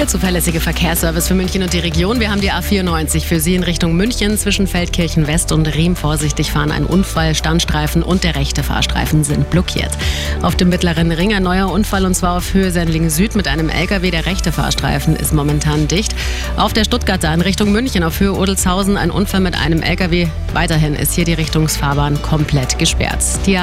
Der zuverlässige Verkehrsservice für München und die Region. Wir haben die A94 für Sie in Richtung München zwischen Feldkirchen West und Riem. Vorsichtig fahren ein Unfall, Standstreifen und der rechte Fahrstreifen sind blockiert. Auf dem mittleren Ring ein neuer Unfall und zwar auf Höhe Sendling Süd mit einem LKW. Der rechte Fahrstreifen ist momentan dicht. Auf der Stuttgarter in Richtung München auf Höhe Odelshausen ein Unfall mit einem LKW. Weiterhin ist hier die Richtungsfahrbahn komplett gesperrt. Die